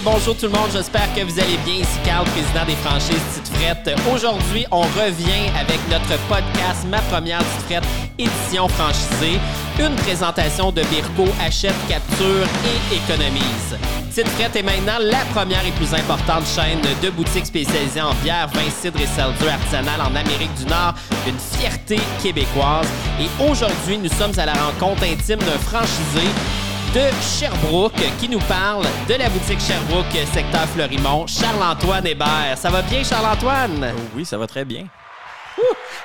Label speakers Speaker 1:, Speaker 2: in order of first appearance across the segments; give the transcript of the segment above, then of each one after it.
Speaker 1: Bonjour tout le monde, j'espère que vous allez bien. Ici Carl, président des franchises Tite Frette. Aujourd'hui, on revient avec notre podcast Ma première Tite Frette, édition franchisée. Une présentation de Birko, achète, capture et économise. Tite Frette est maintenant la première et plus importante chaîne de boutiques spécialisées en bière, vin, cidre et seltzer artisanal en Amérique du Nord. Une fierté québécoise. Et aujourd'hui, nous sommes à la rencontre intime d'un franchisé de Sherbrooke qui nous parle de la boutique Sherbrooke secteur Fleurimont, Charles-Antoine Hébert. Ça va bien, Charles-Antoine?
Speaker 2: Oui, ça va très bien.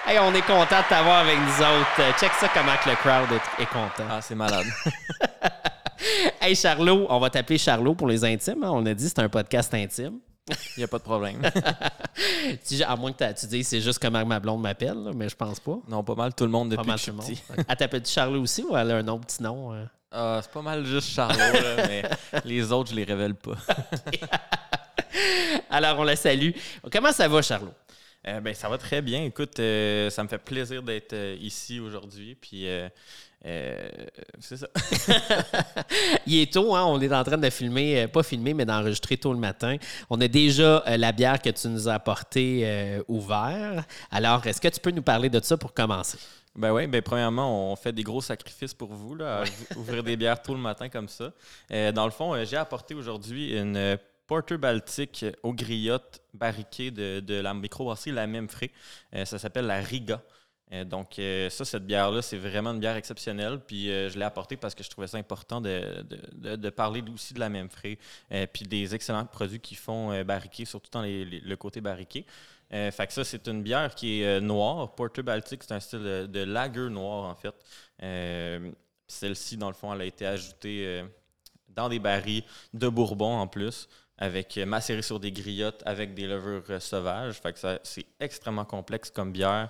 Speaker 1: Hey, on est content de t'avoir avec nous autres. Check ça comment que le crowd est, est content.
Speaker 2: Ah, c'est malade.
Speaker 1: hey, Charlot, on va t'appeler Charlot pour les intimes. hein? On a dit que c'est un podcast intime.
Speaker 2: Il n'y a pas de problème.
Speaker 1: Tu- à moins que tu dises c'est juste comment ma blonde m'appelle, là, mais je pense pas.
Speaker 2: non, pas mal tout le monde
Speaker 1: Pas
Speaker 2: depuis
Speaker 1: mal
Speaker 2: que je
Speaker 1: tout le monde. Elle t'appelle-tu Charlot aussi ou elle a un autre petit nom? euh?
Speaker 2: Ah, c'est pas mal juste Charlot, là, mais les autres, je les révèle pas.
Speaker 1: Alors, on la salue. Comment ça va, Charlot?
Speaker 2: Euh, ben, ça va très bien. Écoute, euh, ça me fait plaisir d'être euh, ici aujourd'hui. Puis, euh, c'est ça.
Speaker 1: Il est tôt, hein? on est en train de filmer, euh, pas filmer, mais d'enregistrer tôt le matin. On a déjà euh, la bière que tu nous as apportée euh, ouvert. Alors, est-ce que tu peux nous parler de ça pour commencer?
Speaker 2: Ben oui, ben premièrement, on fait des gros sacrifices pour vous, là, à ouvrir des bières tôt le matin comme ça. Dans le fond, j'ai apporté aujourd'hui une Porter Baltique aux griottes barriquées de, de la microbrasserie La Même Frais. Euh, ça s'appelle la Riga. Euh, donc, euh, ça, cette bière-là, c'est vraiment une bière exceptionnelle. Puis, euh, je l'ai apportée parce que je trouvais ça important de, de- de- parler aussi de la même frais. puis des excellents produits qu'ils font barriquer, surtout dans les- le côté barriqué. Fait que ça, c'est une bière qui est noire. Porter Baltic, c'est un style de, lager noir, en fait. Celle-ci, dans le fond, elle a été ajoutée dans des barils de bourbon en plus, avec macéré sur des griottes avec des levures sauvages. Fait que ça- c'est extrêmement complexe comme bière,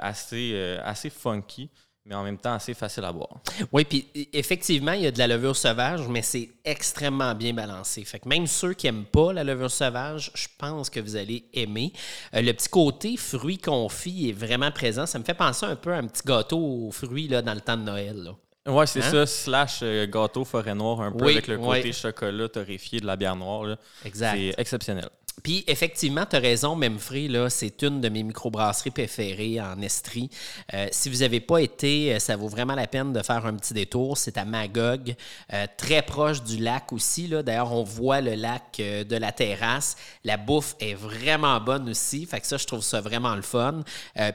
Speaker 2: assez, euh, assez funky, mais en même temps assez facile à boire.
Speaker 1: Oui, puis effectivement, il y a de la levure sauvage, mais c'est extrêmement bien balancé. Fait que même ceux qui n'aiment pas la levure sauvage, je pense que vous allez aimer. Euh, le petit côté fruits confits est vraiment présent. Ça me fait penser un peu à un petit gâteau aux fruits là, dans le temps de Noël. là.
Speaker 2: Ouais, c'est
Speaker 1: Hein?
Speaker 2: ça, slash euh, gâteau forêt noire, un peu
Speaker 1: Oui,
Speaker 2: avec le côté chocolat torréfié de la bière noire. là.
Speaker 1: Exact.
Speaker 2: C'est exceptionnel.
Speaker 1: Puis effectivement, tu as raison, Memfree, là, c'est une de mes microbrasseries préférées en Estrie. Euh, si vous n'avez pas été, euh, ça vaut vraiment la peine de faire un petit détour. C'est à Magog, euh, très proche du lac aussi. là. D'ailleurs, on voit le lac de la terrasse. La bouffe est vraiment bonne aussi. Fait que ça, je trouve ça vraiment le fun.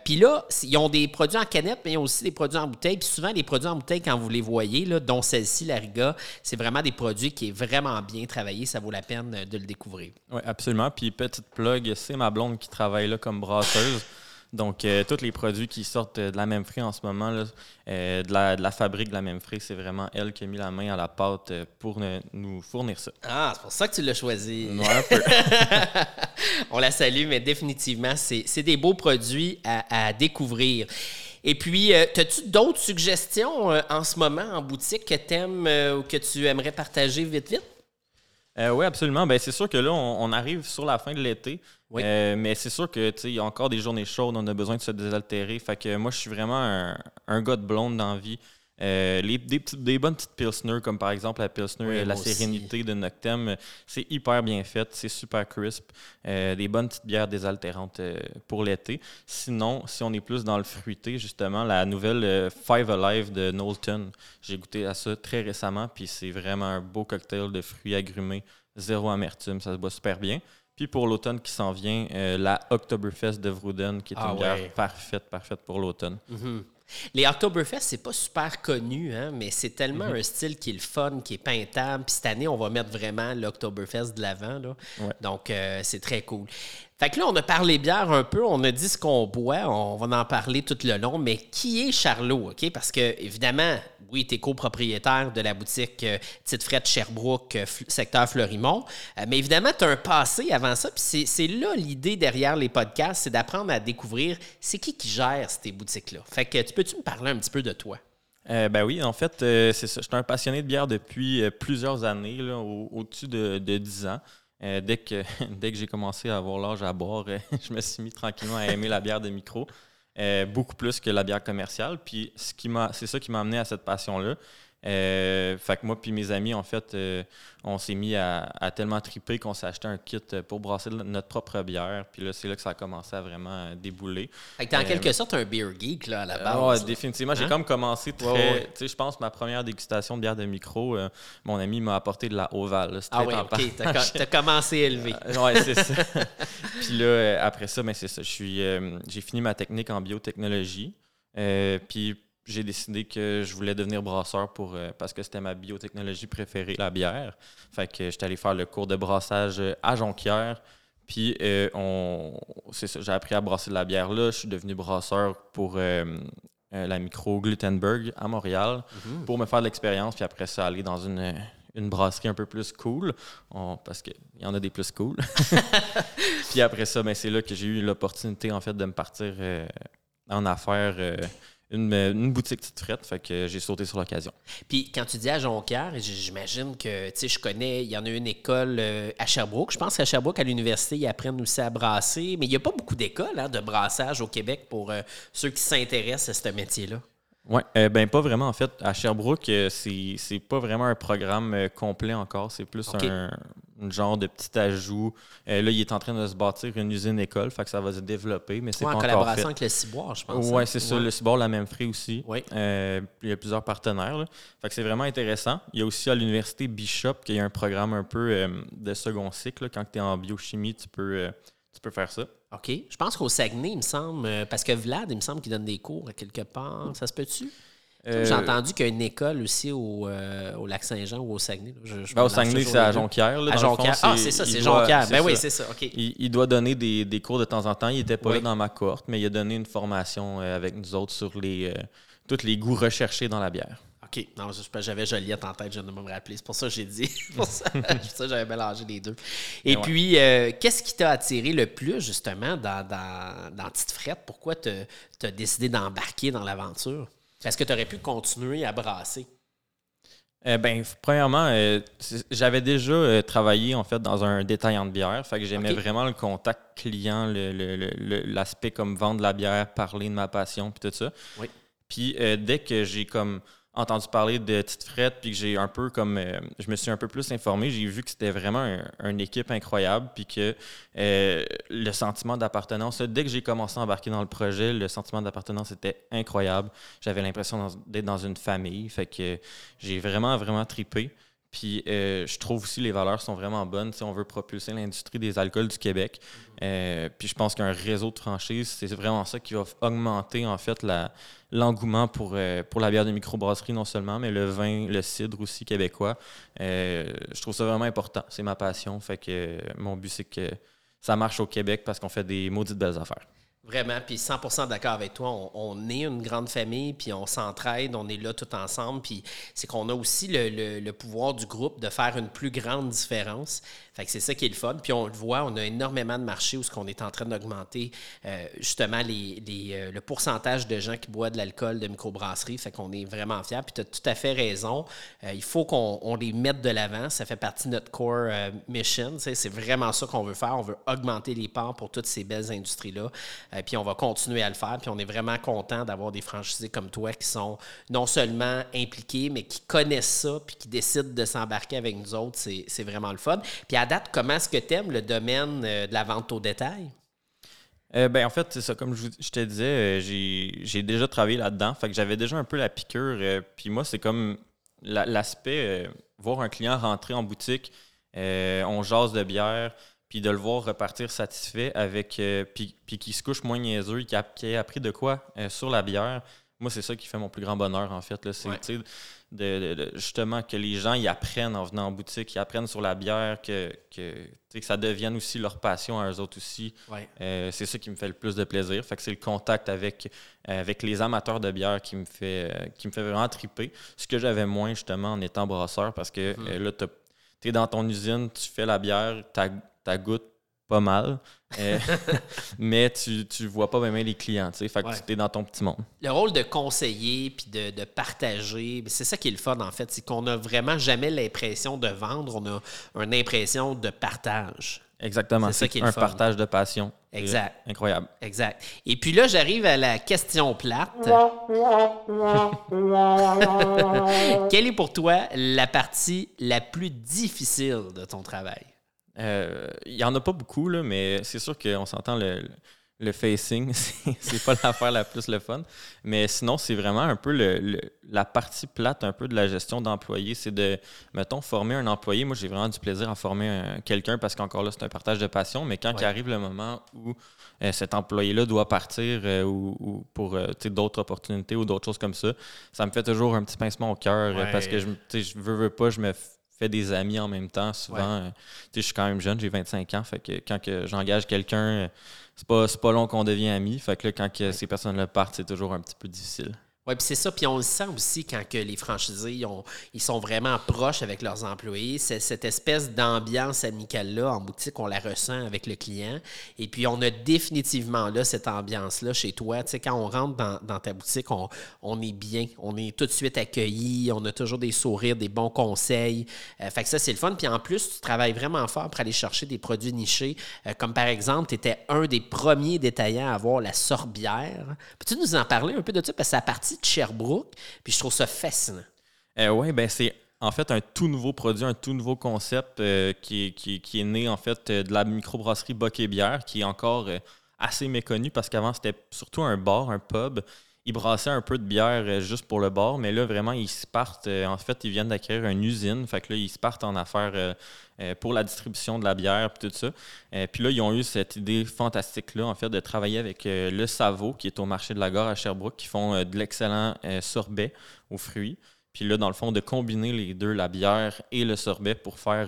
Speaker 1: Puis là, ils ont des produits en canette, mais ils ont aussi des produits en bouteille. Puis souvent, les produits en bouteille, quand vous les voyez, là, dont celle-ci, la Riga, c'est vraiment des produits qui est vraiment bien travaillé. Ça vaut la peine de le découvrir.
Speaker 2: Oui, absolument. Puis petite plug, c'est ma blonde qui travaille là comme brasseuse. Donc, euh, tous les produits qui sortent euh, de la même frais en ce moment, là, euh, de, la, de la fabrique de la même frais, c'est vraiment elle qui a mis la main à la pâte pour ne- nous fournir ça.
Speaker 1: Ah, c'est pour ça que tu l'as choisi.
Speaker 2: Ouais, un peu.
Speaker 1: On la salue, mais définitivement, c'est des beaux produits à, à découvrir. Et puis, euh, as-tu d'autres suggestions en ce moment en boutique que tu aimes ou que tu aimerais partager vite, vite?
Speaker 2: Euh, oui, absolument. Ben, c'est sûr que là, on, on arrive sur la fin de l'été.
Speaker 1: Oui.
Speaker 2: Euh, mais c'est sûr que il y a encore des journées chaudes, on a besoin de se désaltérer. Fait que moi, je suis vraiment un, un gars de blonde dans la vie. Euh, les, des, bonnes petites Pilsner, comme par exemple la Pilsner
Speaker 1: Oui,
Speaker 2: La
Speaker 1: aussi.
Speaker 2: Sérénité de Noctem, c'est hyper bien fait, c'est super crisp. Euh, des bonnes petites bières désaltérantes euh, pour l'été. Sinon, si on est plus dans le fruité, justement, la nouvelle Five Alive de Knowlton, j'ai goûté à ça très récemment, puis c'est vraiment un beau cocktail de fruits agrumés, zéro amertume, ça se boit super bien. Puis pour l'automne qui s'en vient, euh, la Oktoberfest de Vrouden, qui est
Speaker 1: Ah
Speaker 2: une bière parfaite, parfaite pour l'automne.
Speaker 1: Les Oktoberfest, c'est pas super connu, hein, mais c'est tellement
Speaker 2: Mhm.
Speaker 1: un style qui est le fun, qui est peintable. Puis cette année, on va mettre vraiment l'Oktoberfest de l'avant.
Speaker 2: Ouais.
Speaker 1: Donc, euh, c'est très cool. Fait que là, on a parlé bière un peu, on a dit ce qu'on boit, on va en parler tout le long, mais qui est Charlot, OK? Parce que, évidemment, oui, tu es copropriétaire de la boutique euh, Petite Frette Sherbrooke, euh, secteur Fleurimont, Euh, mais évidemment, tu as un passé avant ça, puis c'est- là l'idée derrière les podcasts, c'est d'apprendre à découvrir c'est qui qui gère ces boutiques-là. Fait que, tu peux-tu me parler un petit peu de toi?
Speaker 2: Ben oui, en fait, c'est ça. Je suis un passionné de bière depuis plusieurs années, au-dessus de, de 10 ans. Euh, dès que, dès que j'ai commencé à avoir l'âge à boire, euh, je me suis mis tranquillement à aimer la bière de micro, euh, beaucoup plus que la bière commerciale. Puis c'est ça qui m'a amené à cette passion-là. Euh, fait que moi puis mes amis, en fait, euh, on s'est mis à, tellement triper qu'on s'est acheté un kit pour brasser notre propre bière. Puis là, c'est là que ça a commencé à vraiment débouler.
Speaker 1: Fait que t'es en quelque sorte un beer geek, là, à la base.
Speaker 2: Ouais, définitivement. J'ai hein? comme commencé très... Tu sais, je pense ma première dégustation de bière de micro, mon ami m'a apporté de la Oval.
Speaker 1: Ah oui, OK. T'as commencé élevé.
Speaker 2: ouais, c'est ça. puis là, après ça, ben, c'est ça. J'ai fini ma technique en biotechnologie. puis j'ai décidé que je voulais devenir brasseur pour, euh, parce que c'était ma biotechnologie préférée, la bière. Fait que j'étais allé faire le cours de brassage à Jonquière. Puis euh, on, c'est ça, j'ai appris à brasser de la bière là. Je suis devenu brasseur pour euh, la micro Glutenberg à Montréal mhm. pour me faire de l'expérience. Puis après ça, aller dans une, une brasserie un peu plus cool. parce qu'il y en a des plus cool. puis après ça, ben, c'est là que j'ai eu l'opportunité en fait de me partir en affaires une, boutique petite frette, fait que j'ai sauté sur l'occasion.
Speaker 1: Puis quand tu dis à Jonquière, j'imagine que, tu sais, je connais, il y en a une école euh, à Sherbrooke. Je pense qu'à Sherbrooke, à l'université, ils apprennent aussi à brasser, mais il n'y a pas beaucoup d'écoles hein, de brassage au Québec pour euh, ceux qui s'intéressent à ce métier-là.
Speaker 2: Oui, euh, ben pas vraiment. En fait, à Sherbrooke, c'est pas vraiment un programme complet encore. C'est plus un, genre de petit ajout. Euh, là, il est en train de se bâtir une usine école, fait que ça va se développer, mais c'est pas
Speaker 1: en collaboration avec le Ciboire, je pense.
Speaker 2: Oui, hein. c'est ça. Le Ciboire, la même frais aussi. Oui. Euh, il y a plusieurs partenaires. Fait que c'est vraiment intéressant. Il y a aussi à l'université Bishop, qui a un programme un peu euh, de second cycle. Quand tu es en biochimie, tu peux, tu peux faire ça.
Speaker 1: OK. Je pense qu'au Saguenay, il me semble, parce que Vlad, il me semble qu'il donne des cours à quelque part. Ça se peut-tu? Euh, J'ai entendu qu'il y a une école aussi au, euh, au Lac-Saint-Jean ou au Saguenay.
Speaker 2: Ben, au Saguenay, c'est à Jonquière.
Speaker 1: à Jonquière. ah, c'est ça, c'est Jonquière. Ben oui, c'est ça.
Speaker 2: Il, doit donner des, des, cours de temps en temps. Il n'était pas là dans ma cohorte, mais il a donné une formation euh, avec nous autres sur les, tous les goûts recherchés dans la bière.
Speaker 1: OK. Non, j'avais Joliette en tête, je ne me rappeler. C'est pour ça que j'ai dit. Pour ça, j'avais mélangé les deux. Et puis, qu'est-ce qui t'a attiré le plus, justement, dans, dans, dans Tite Frette? Pourquoi tu as décidé d'embarquer dans l'aventure? Est-ce que tu aurais pu continuer à brasser?
Speaker 2: Euh, ben, premièrement, euh, j'avais déjà euh, travaillé en fait dans un détaillant de bière, fait que j'aimais vraiment le contact client, l'aspect comme vendre la bière, parler de ma passion, puis tout ça. Oui. Puis dès que j'ai comme entendu parler de Tite Frette, puis que j'ai un peu comme. Euh, je me suis un peu plus informé, j'ai vu que c'était vraiment une équipe incroyable, puis que euh, le sentiment d'appartenance, dès que j'ai commencé à embarquer dans le projet, le sentiment d'appartenance était incroyable. J'avais l'impression d'être dans une famille, fait que j'ai vraiment, vraiment tripé. Puis euh, je trouve aussi les valeurs sont vraiment bonnes si on veut propulser l'industrie des alcools du Québec. Euh, puis je pense qu'un réseau de franchises, c'est vraiment ça qui va augmenter en fait l'engouement pour, euh, pour la bière de microbrasserie non seulement, mais le vin, le cidre aussi québécois. je trouve ça vraiment important. C'est ma passion. Fait que mon but, c'est que ça marche au Québec parce qu'on fait des maudites belles affaires.
Speaker 1: Vraiment, puis 100% d'accord avec toi. On, est une grande famille, puis on s'entraide, on est là tout ensemble, puis c'est qu'on a aussi le, le, pouvoir du groupe de faire une plus grande différence. Fait que c'est ça qui est le fun. Puis on le voit, on a énormément de marchés où ce qu'on est en train d'augmenter euh, justement les, euh, le pourcentage de gens qui boivent de l'alcool de microbrasserie. Fait qu'on est vraiment fiers. Puis tu as tout à fait raison. Euh, il faut qu'on les mette de l'avant. Ça fait partie de notre core mission. C'est vraiment ça qu'on veut faire. On veut augmenter les parts pour toutes ces belles industries-là. puis on va continuer à le faire. Puis on est vraiment content d'avoir des franchisés comme toi qui sont non seulement impliqués, mais qui connaissent ça, puis qui décident de s'embarquer avec nous autres. C'est vraiment le fun. Puis à date, comment est-ce que tu aimes le domaine euh, de la vente au détail?
Speaker 2: Euh, ben, en fait, c'est ça. Comme je, te disais, euh, j'ai déjà travaillé là-dedans. Fait que j'avais déjà un peu la piqûre. puis moi, c'est comme l'aspect, voir un client rentrer en boutique, on jase de bière, puis de le voir repartir satisfait avec. puis, puis qui se couche moins niaiseux, qui a, qui appris de quoi sur la bière. Moi, c'est ça qui fait mon plus grand bonheur, en fait. C'est de, justement que les gens y apprennent en venant en boutique, ils apprennent sur la bière, que, que, que ça devienne aussi leur passion à eux autres aussi. Euh, c'est ça qui me fait le plus de plaisir. Fait que c'est le contact avec, avec les amateurs de bière qui me fait, euh, qui me fait vraiment triper. Ce que j'avais moins justement en étant brasseur parce que mm-hmm. euh, là, tu es dans ton usine, tu fais la bière, ta goutte pas mal. Euh, mais tu, tu vois pas même les clients, tu sais. Fait que tu es dans ton petit monde.
Speaker 1: Le rôle de conseiller puis de, de partager, c'est ça qui est le fun, en fait. C'est qu'on n'a vraiment jamais l'impression de vendre, on a une impression de partage.
Speaker 2: Exactement.
Speaker 1: C'est ça qui est le
Speaker 2: un
Speaker 1: fun.
Speaker 2: partage de passion. C'est
Speaker 1: Exact.
Speaker 2: Incroyable.
Speaker 1: Exact. Et puis là, j'arrive à la question plate. Quelle est pour toi la partie la plus difficile de ton travail?
Speaker 2: Euh, Il y en a pas beaucoup, là, mais c'est sûr qu'on s'entend le, le facing, c'est pas l'affaire la plus le fun. Mais sinon, c'est vraiment un peu le, le- la partie plate un peu de la gestion d'employés. C'est de, mettons, former un employé. Moi, j'ai vraiment du plaisir à former un- quelqu'un parce qu'encore là, c'est un partage de passion. Mais quand
Speaker 1: Ouais.
Speaker 2: il arrive le moment où euh, cet employé-là doit partir euh, ou, ou pour euh, d'autres opportunités ou d'autres choses comme ça, ça me fait toujours un petit pincement au cœur
Speaker 1: Ouais.
Speaker 2: parce que je, je veux, veux pas, je me fais des amis en même temps. Souvent,
Speaker 1: Ouais.
Speaker 2: euh, tu sais, je suis quand même jeune, j'ai 25 ans. Fait que quand que j'engage quelqu'un, euh, c'est pas, pas long qu'on devient amis. Fait que là, quand que ces personnes-là partent, c'est toujours un petit peu difficile.
Speaker 1: Puis c'est ça. Puis on le sent aussi quand que les franchisés ils, ont- ils sont vraiment proches avec leurs employés. C'est cette espèce d'ambiance amicale-là en boutique, on la ressent avec le client. Et puis on a définitivement là cette ambiance-là chez toi. Tu sais, quand on rentre dans, ta boutique, on, est bien. On est tout de suite accueilli. On a toujours des sourires, des bons conseils. Euh, fait que ça, c'est le fun. Puis en plus, tu travailles vraiment fort pour aller chercher des produits nichés. Euh, comme par exemple, tu étais un des premiers détaillants à avoir la sorbière. Peux-tu nous en parler un peu de ça? Parce que à partir de Sherbrooke. Puis je trouve ça fascinant.
Speaker 2: oui, ben c'est en fait un tout nouveau produit, un tout nouveau concept euh, qui, est- né en fait euh, de la microbrasserie Boc et Bière, qui est encore euh, assez méconnu parce qu'avant c'était surtout un bar, un pub. Ils brassaient un peu de bière euh, juste pour le bar, mais là vraiment ils se partent. euh, en fait, ils viennent d'acquérir une usine, fait que là ils se partent en affaires euh, pour la distribution de la bière puis tout ça. Puis là ils ont eu cette idée fantastique là en fait de travailler avec le Savo qui est au marché de la gare à Sherbrooke, qui font de l'excellent sorbet aux fruits. Puis là, dans le fond, de combiner les deux, la bière et le sorbet, pour faire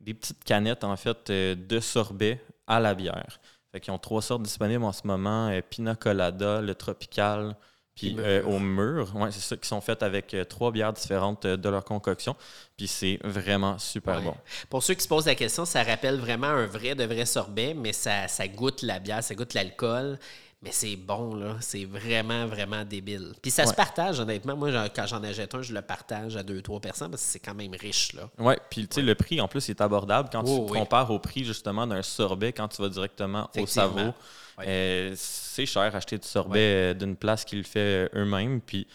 Speaker 2: des petites canettes, en fait, de sorbet à la bière. Fait qu'ils ont trois sortes disponibles en ce moment, euh, Pina Colada, le Tropical, puis euh, au mur. Ouais, c'est ça, qui sont faites avec euh, trois bières différentes euh, de leur concoction. Puis c'est vraiment super
Speaker 1: Ouais.
Speaker 2: bon.
Speaker 1: Pour ceux qui se posent la question, ça rappelle vraiment un vrai de vrai sorbet, mais ça, ça goûte la bière, ça goûte l'alcool. Mais c'est bon, là. C'est vraiment, vraiment débile. Puis ça se partage, honnêtement. Moi, quand j'en achète un, je le partage à deux, trois personnes parce que c'est quand même riche, là.
Speaker 2: Ouais, puis tu sais, le prix, en plus, est abordable quand
Speaker 1: Oh,
Speaker 2: tu
Speaker 1: oui.
Speaker 2: compares au prix, justement, d'un sorbet quand tu vas directement au
Speaker 1: Effectivement.
Speaker 2: Savo.
Speaker 1: Ouais.
Speaker 2: Euh, c'est cher acheter du sorbet euh, d'une place qui le fait euh, eux-mêmes. Puis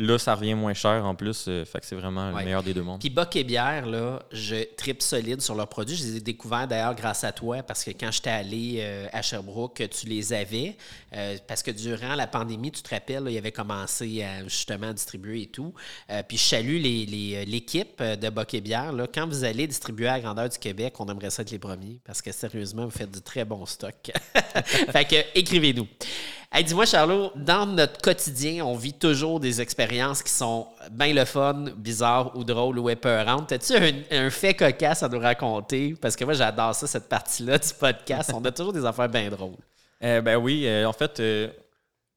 Speaker 2: là, ça revient moins cher en plus. euh, fait que c'est vraiment
Speaker 1: Ouais.
Speaker 2: le meilleur des deux mondes.
Speaker 1: Puis Boc et Bière, là, je tripe solide sur leurs produits. Je les ai découverts d'ailleurs grâce à toi parce que quand j'étais allé euh, à Sherbrooke, tu les avais. Euh, parce que durant la pandémie, tu te rappelles, là, ils avaient commencé à justement distribuer et tout. Puis je salue les- les, l'équipe euh, de Boc et Bière. Là, quand vous allez distribuer à la grandeur du Québec, on aimerait ça être les premiers parce que sérieusement, vous faites du très bon stock. fait que écrivez-nous. Hey, dis-moi, Charlot, dans notre quotidien, on vit toujours des expériences qui sont bien le fun, bizarres ou drôles ou épeurantes. As-tu un, un fait cocasse à nous raconter? Parce que moi, j'adore ça, cette partie-là du podcast. On a toujours des affaires bien drôles.
Speaker 2: Euh, ben oui, euh, en fait, euh,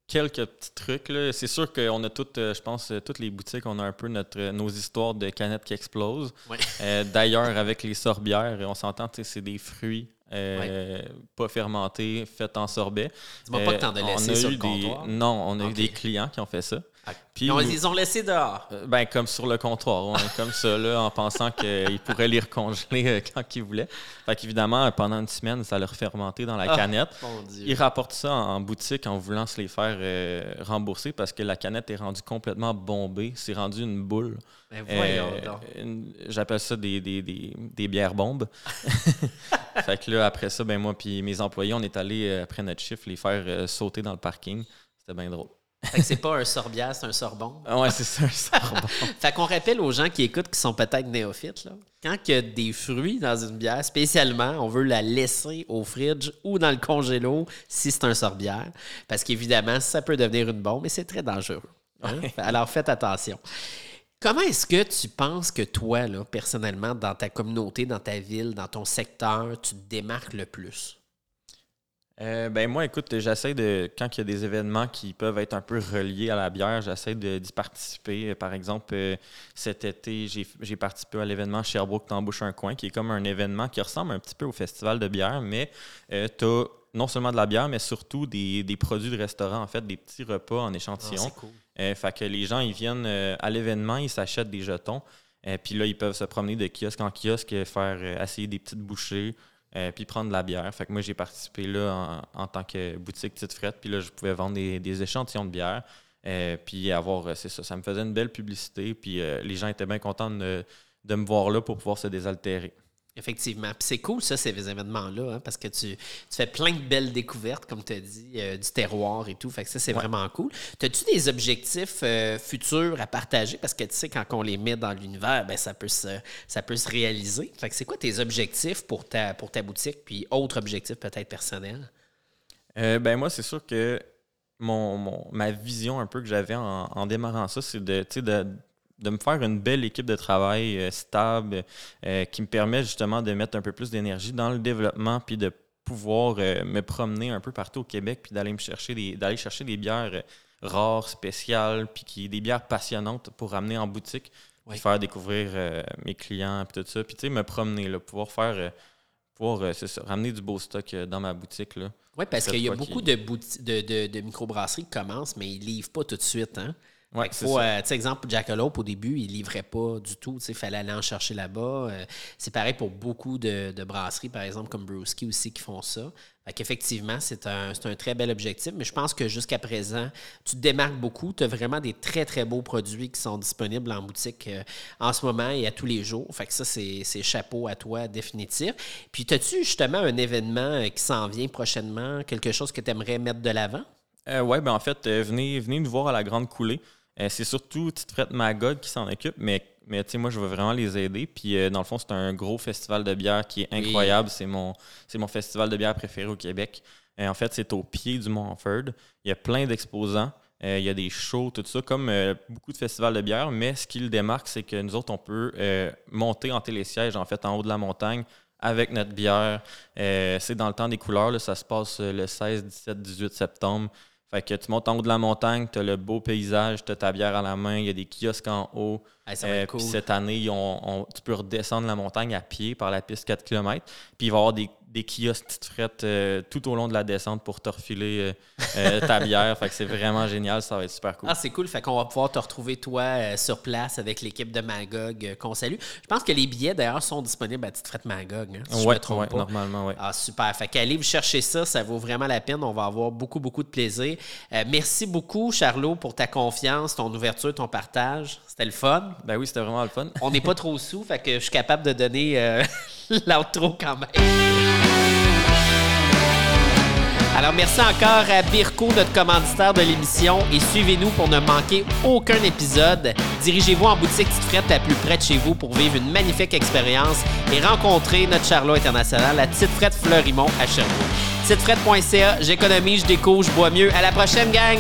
Speaker 2: quelques petits trucs. C'est sûr qu'on a toutes, euh, je pense, toutes les boutiques, on a un peu notre, nos histoires de canettes qui explosent. D'ailleurs, avec les sorbières, on s'entend, c'est des fruits euh, pas fermentés, faits en sorbet.
Speaker 1: Dis-moi pas
Speaker 2: Euh,
Speaker 1: que t'en as laissé sur le
Speaker 2: des-
Speaker 1: comptoir?
Speaker 2: Non, on a
Speaker 1: Ok.
Speaker 2: eu des clients qui ont fait ça. Puis
Speaker 1: Ils ont- ils ont laissé dehors.
Speaker 2: Euh, Ben, comme sur le comptoir, comme ça, là, en pensant qu'ils pourraient les recongeler euh, quand ils voulaient. Fait qu'évidemment, pendant une semaine, ça leur fermenté dans la
Speaker 1: Ah,
Speaker 2: canette. Ils rapportent ça en, en boutique en voulant se les faire euh, rembourser parce que la canette est rendue complètement bombée. C'est rendu une boule.
Speaker 1: Ben voyons
Speaker 2: Euh, J'appelle ça des, des, des, des bières bombes. fait que là, après ça, ben moi puis mes employés, on est allés, après notre chiffre, les faire euh, sauter dans le parking. C'était bien drôle.
Speaker 1: Fait que c'est pas un sorbière, c'est un sorbon.
Speaker 2: Ah ouais, c'est ça, ça rebond.
Speaker 1: Fait qu'on rappelle aux gens qui écoutent, qui sont peut-être néophytes, là, quand il y a des fruits dans une bière, spécialement, on veut la laisser au fridge ou dans le congélo si c'est un sorbière. Parce qu'évidemment, ça peut devenir une bombe et c'est très dangereux. hein? Alors faites attention. Comment est-ce que tu penses que toi, là, personnellement, dans ta communauté, dans ta ville, dans ton secteur, tu te démarques le plus?
Speaker 2: Euh, ben moi, écoute, j'essaie de, quand il y a des événements qui peuvent être un peu reliés à la bière, j'essaie d'y participer. Euh, Par exemple, euh, cet été, j'ai participé à l'événement Sherbrooke t'embouche un coin, qui est comme un événement qui ressemble un petit peu au festival de bière, mais tu as non seulement de la bière, mais surtout des, des produits de restaurant, en fait, des petits repas en échantillon.
Speaker 1: c'est cool.
Speaker 2: Fait que les gens, ils viennent à l'événement, ils s'achètent des jetons. Et puis là, ils peuvent se promener de kiosque en kiosque, faire essayer des petites bouchées. Euh, puis prendre de la bière. Fait que moi, j'ai participé là en, tant que boutique petite frette, puis là, je pouvais vendre des, échantillons de bière. puis avoir, c'est ça, ça me faisait une belle publicité, puis les gens étaient bien contents de, de me voir là pour pouvoir se désaltérer.
Speaker 1: Effectivement. Puis c'est cool, ça, ces événements-là, hein, parce que tu, fais plein de belles découvertes, comme tu as dit, euh, du terroir et tout. Fait que ça, c'est vraiment cool. As-tu des objectifs euh, futurs à partager? Parce que tu sais, quand on les met dans l'univers, ben, ça, peut se, ça peut se réaliser. Fait que c'est quoi tes objectifs pour ta, pour ta boutique, puis autres objectifs peut-être personnels?
Speaker 2: Euh, ben moi, c'est sûr que mon, ma vision un peu que j'avais en, en, démarrant ça, c'est de, de de me faire une belle équipe de travail euh, stable euh, qui me permet justement de mettre un peu plus d'énergie dans le développement puis de pouvoir euh, me promener un peu partout au Québec puis d'aller me chercher des d'aller chercher des bières rares, spéciales puis qui des bières passionnantes pour ramener en boutique puis faire découvrir mes clients puis tout ça puis tu sais me promener là, pouvoir faire pouvoir ramener du beau stock dans ma boutique là.
Speaker 1: Oui, parce qu'il y a beaucoup de, de, de, de microbrasseries qui commencent, mais ils ne livrent pas tout de suite. Hein? Ouais, faut, euh, exemple, Jackalope, au début, il livrait pas du tout. Il fallait aller en chercher là-bas. Euh, c'est pareil pour beaucoup de, brasseries, par exemple, comme Brewski aussi, qui font ça. Fait qu'effectivement, c'est un, un, très bel objectif, mais je pense que jusqu'à présent, tu te démarques beaucoup. Tu as vraiment des très, très beaux produits qui sont disponibles en boutique euh, en ce moment et à tous les jours. Fait que ça, c'est chapeau à toi, définitif. Puis, as-tu justement un événement qui s'en vient prochainement, quelque chose que tu aimerais mettre de l'avant?
Speaker 2: oui, ben en fait, venez, venez nous voir à la Grande Coulée. Euh, c'est surtout Tite Magog qui s'en occupe, mais, mais moi, je veux vraiment les aider. Puis, euh, dans le fond, c'est un gros festival de bière qui est incroyable. C'est mon, mon festival de bière préféré au Québec. Euh, en fait, c'est au pied du Mont Montford. Il y a plein d'exposants. il y a des shows, tout ça, comme beaucoup de festivals de bière. Mais ce qui le démarque, c'est que nous autres, on peut monter en télésiège, en fait, en haut de la montagne avec notre bière. c'est dans le temps des couleurs. ça se passe le 16, 17, 18 septembre. Fait que tu montes en haut de la montagne, tu as le beau paysage, tu as ta bière à la main, il y a des kiosques en haut.
Speaker 1: Euh, puis
Speaker 2: cette année, on, tu peux redescendre la montagne à pied par la piste 4 km. Puis il va y avoir des des kiosques petites frettes euh, tout au long de la descente pour te refiler euh, ta bière. Fait que c'est vraiment génial, ça va être super cool.
Speaker 1: Ah, c'est cool. Fait qu'on va pouvoir te retrouver toi sur place avec l'équipe de Magog qu'on salue. Je pense que les billets d'ailleurs sont disponibles à Petite Frette Magog. Hein,
Speaker 2: si ouais, je me normalement, oui.
Speaker 1: Ah, super. Fait qu'allez vous chercher ça, ça vaut vraiment la peine. On va avoir beaucoup, beaucoup de plaisir. merci beaucoup, Charlot, pour ta confiance, ton ouverture, ton partage. C'était le fun.
Speaker 2: Ben oui, c'était vraiment le fun.
Speaker 1: On n'est pas trop sous, fait que je suis capable de donner l'outro quand même. Alors, merci encore à Birko, notre commanditaire de l'émission, et suivez-nous pour ne manquer aucun épisode. Dirigez-vous en boutique Tite la plus près de chez vous pour vivre une magnifique expérience et rencontrer notre Charlot international à Tite Frette Fleurimont à Sherbrooke. Titefrette.ca, j'économise, je découvre, je bois mieux. À la prochaine, gang!